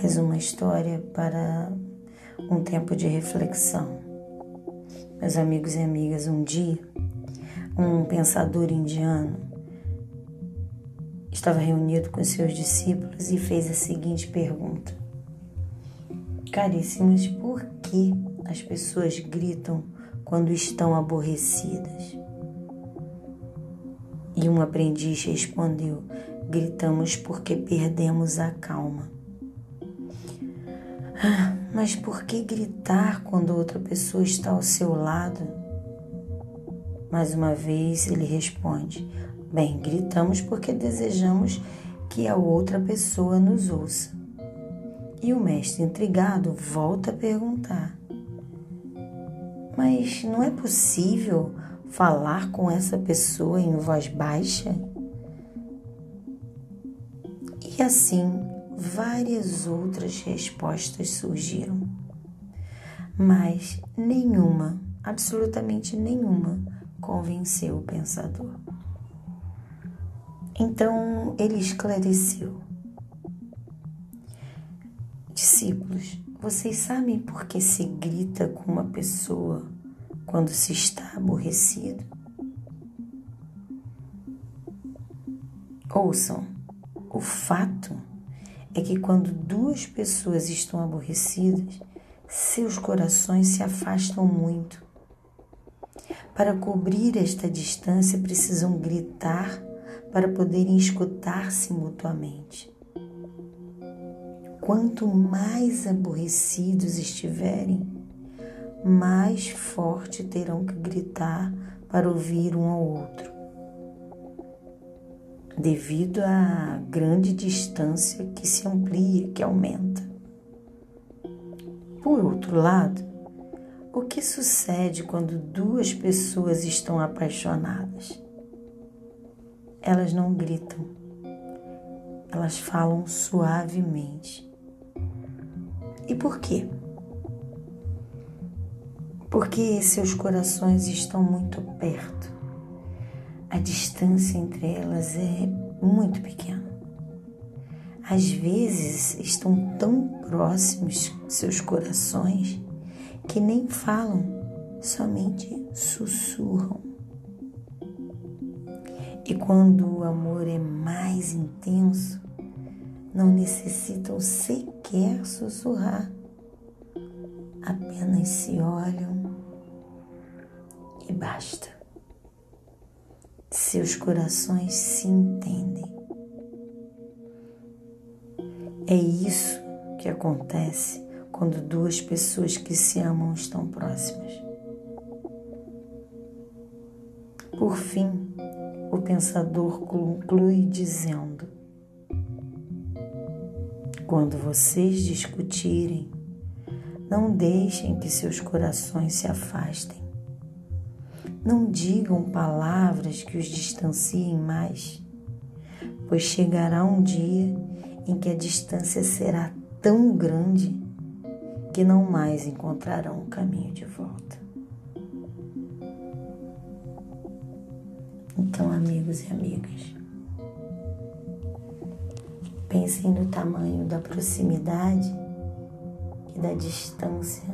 mais uma história para um tempo de reflexão. Meus amigos e amigas, um dia, um pensador indiano estava reunido com seus discípulos e fez a seguinte pergunta: Caríssimos, por que as pessoas gritam quando estão aborrecidas? E um aprendiz respondeu: Gritamos porque perdemos a calma. Mas por que gritar quando outra pessoa está ao seu lado? Mais uma vez ele responde: Bem, gritamos porque desejamos que a outra pessoa nos ouça. E o mestre, intrigado, volta a perguntar: Mas não é possível falar com essa pessoa em voz baixa? E assim várias outras respostas surgiram, mas nenhuma, absolutamente nenhuma, convenceu o pensador. Então ele esclareceu: Discípulos, vocês sabem por que se grita com uma pessoa quando se está aborrecido? Ouçam, o fato é que quando duas pessoas estão aborrecidas, seus corações se afastam muito. Para cobrir esta distância, precisam gritar para poderem escutar-se mutuamente. Quanto mais aborrecidos estiverem, mais forte terão que gritar para ouvir um ao outro devido à grande distância que se amplia, que aumenta. Por outro lado, o que sucede quando duas pessoas estão apaixonadas? Elas não gritam, elas falam suavemente. E por quê? Porque seus corações estão muito perto a distância entre elas é muito pequena. Às vezes estão tão próximos seus corações que nem falam, somente sussurram. E quando o amor é mais intenso, não necessitam sequer sussurrar, apenas se olham e basta seus corações se entendem. É isso que acontece quando duas pessoas que se amam estão próximas. Por fim, o pensador conclui dizendo: Quando vocês discutirem, não deixem que seus corações se afastem. Não digam palavras que os distanciem mais, pois chegará um dia em que a distância será tão grande que não mais encontrarão o caminho de volta. Então, amigos e amigas, pensem no tamanho da proximidade e da distância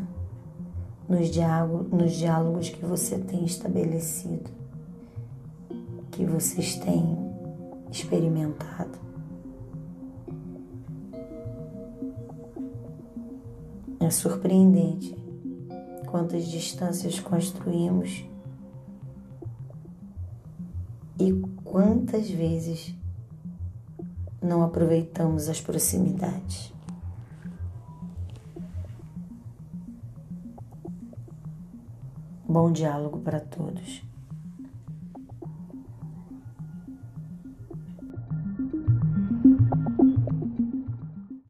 nos diálogos, nos diálogos que você tem estabelecido, que vocês têm experimentado. É surpreendente quantas distâncias construímos e quantas vezes não aproveitamos as proximidades. Bom diálogo para todos.